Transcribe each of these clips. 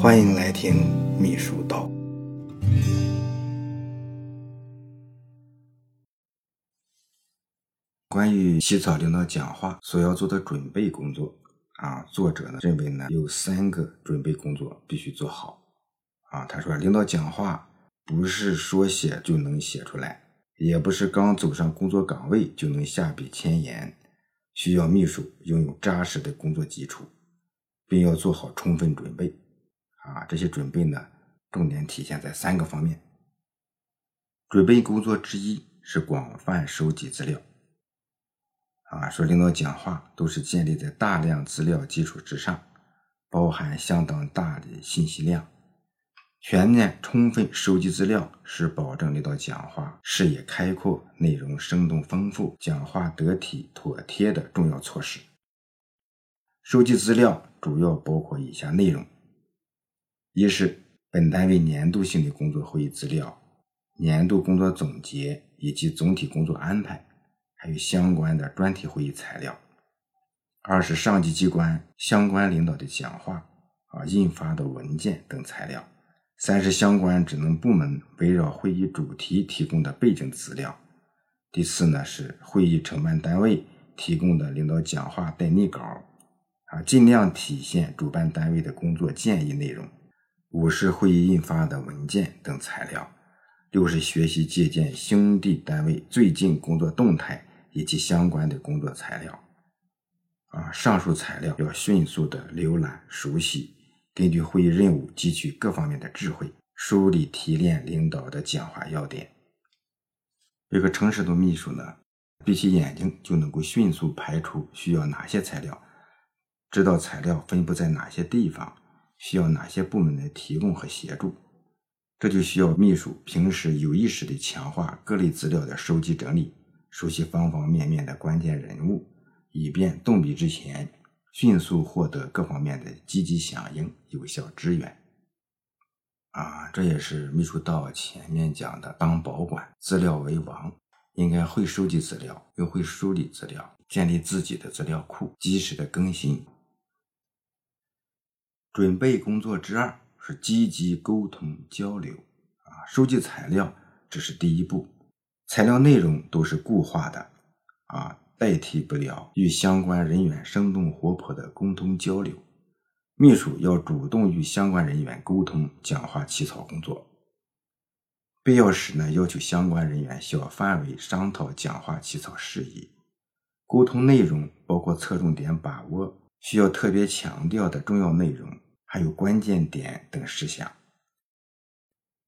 欢迎来听秘书道。关于起草领导讲话所要做的准备工作啊，作者呢认为呢有三个准备工作必须做好啊。他说，领导讲话不是说写就能写出来，也不是刚走上工作岗位就能下笔签言，需要秘书拥有扎实的工作基础，并要做好充分准备。这些准备呢，重点体现在三个方面。准备工作之一是广泛收集资料。啊，说领导讲话都是建立在大量资料基础之上，包含相当大的信息量。全面充分收集资料是保证领导讲话视野开阔、内容生动丰富、讲话得体妥帖的重要措施。收集资料主要包括以下内容：一是本单位年度性的工作会议资料、年度工作总结以及总体工作安排。还有相关的专题会议材料。二是上级机关相关领导的讲话啊印发的文件等材料。三是相关职能部门围绕会议主题提供的背景资料。第四呢是会议承办单位提供的领导讲话待拟稿啊，尽量体现主办单位的工作建议内容。五是会议印发的文件等材料。六是学习借鉴兄弟单位最近工作动态。以及相关的工作材料，啊，上述材料要迅速的浏览熟悉，根据会议任务汲取各方面的智慧，梳理提炼领导的讲话要点。一个诚实的秘书呢，闭起眼睛就能够迅速排除需要哪些材料，知道材料分布在哪些地方，需要哪些部门的提供和协助。这就需要秘书平时有意识的强化各类资料的收集整理。熟悉方方面面的关键人物，以便动笔之前迅速获得各方面的积极响应、有效支援。啊，这也是秘书道前面讲的，当保管资料为王，应该会收集资料，又会梳理资料，建立自己的资料库，及时的更新。准备工作之二是积极沟通交流。啊，收集材料只是第一步。材料内容都是固化的，啊，代替不了与相关人员生动活泼的沟通交流。秘书要主动与相关人员沟通讲话起草工作，必要时呢，要求相关人员小范围商讨讲话起草事宜。沟通内容包括侧重点把握、需要特别强调的重要内容，还有关键点等事项。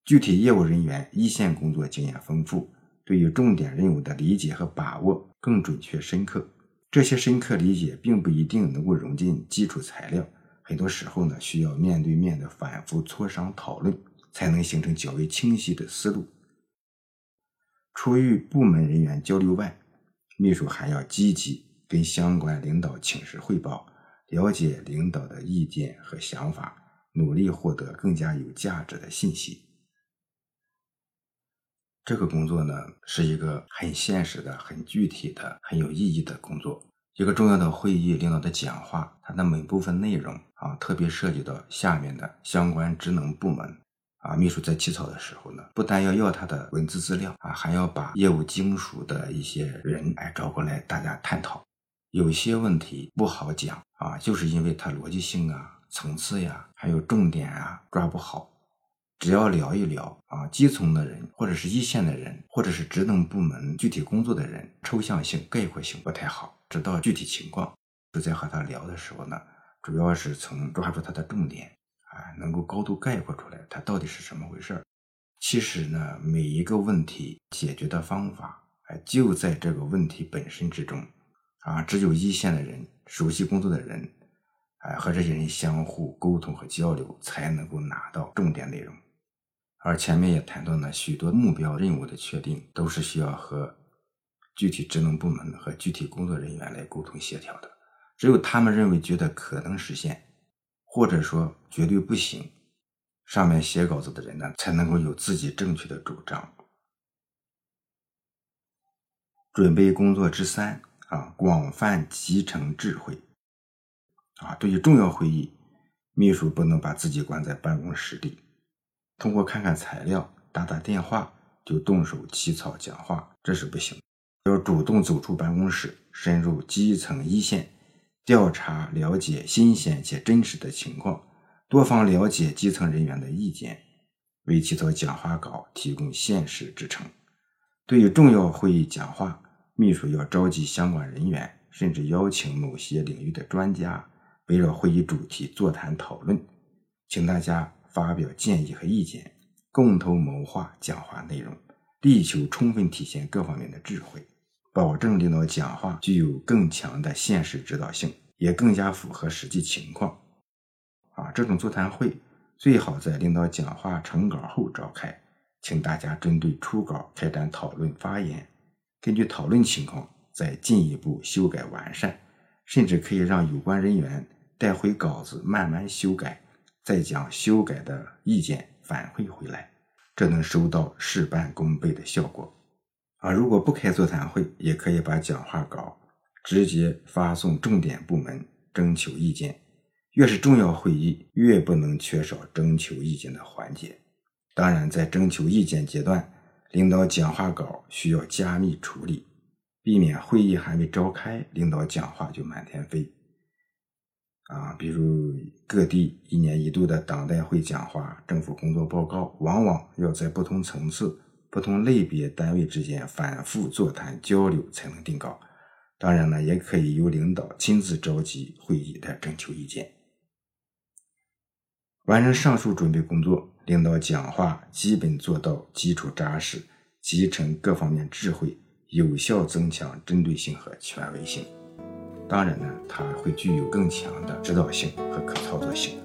具体业务人员一线工作经验丰富。对于重点任务的理解和把握更准确深刻，这些深刻理解并不一定能够融进基础材料，很多时候呢需要面对面的反复磋商讨论，才能形成较为清晰的思路。除与部门人员交流外，秘书还要积极跟相关领导请示汇报，了解领导的意见和想法，努力获得更加有价值的信息。这个工作呢，是一个很现实的、很具体的、很有意义的工作。一个重要的会议领导的讲话，它的每部分内容啊，特别涉及到下面的相关职能部门啊，秘书在起草的时候呢，不但要要他的文字资料啊，还要把业务精熟的一些人哎找过来，大家探讨。有些问题不好讲啊，就是因为它逻辑性啊、层次呀，还有重点啊抓不好。只要聊一聊啊，基层的人，或者是一线的人，或者是职能部门具体工作的人，抽象性、概括性不太好，知道具体情况。就在和他聊的时候呢，主要是从抓住他的重点，啊，能够高度概括出来他到底是什么回事其实呢，每一个问题解决的方法，哎，就在这个问题本身之中，啊，只有一线的人、熟悉工作的人，哎，和这些人相互沟通和交流，才能够拿到重点内容。而前面也谈到了许多目标任务的确定，都是需要和具体职能部门和具体工作人员来沟通协调的。只有他们认为觉得可能实现，或者说绝对不行，上面写稿子的人呢，才能够有自己正确的主张。准备工作之三啊，广泛集成智慧啊，对于重要会议。秘书不能把自己关在办公室里，通过看看材料、打打电话就动手起草讲话，这是不行。要主动走出办公室，深入基层一线，调查了解新鲜且真实的情况，多方了解基层人员的意见，为起草讲话稿提供现实支撑。对于重要会议讲话，秘书要召集相关人员，甚至邀请某些领域的专家，围绕会议主题座谈讨论，请大家发表建议和意见，共同谋划讲话内容，力求充分体现各方面的智慧，保证领导讲话具有更强的现实指导性，也更加符合实际情况。啊，这种座谈会最好在领导讲话成稿后召开，请大家针对初稿开展讨论发言。根据讨论情况再进一步修改完善，甚至可以让有关人员带回稿子慢慢修改，再将修改的意见反馈回来，这能收到事半功倍的效果。啊，如果不开座谈会，也可以把讲话稿直接发送重点部门征求意见。越是重要会议，越不能缺少征求意见的环节。当然，在征求意见阶段。领导讲话稿需要加密处理，避免会议还没召开，领导讲话就满天飞。啊，比如各地一年一度的党代会讲话、政府工作报告，往往要在不同层次、不同类别单位之间反复座谈交流才能定稿。当然了，也可以由领导亲自召集会议来征求意见。完成上述准备工作。领导讲话基本做到基础扎实，集成各方面智慧，有效增强针对性和权威性。当然呢，它会具有更强的指导性和可操作性。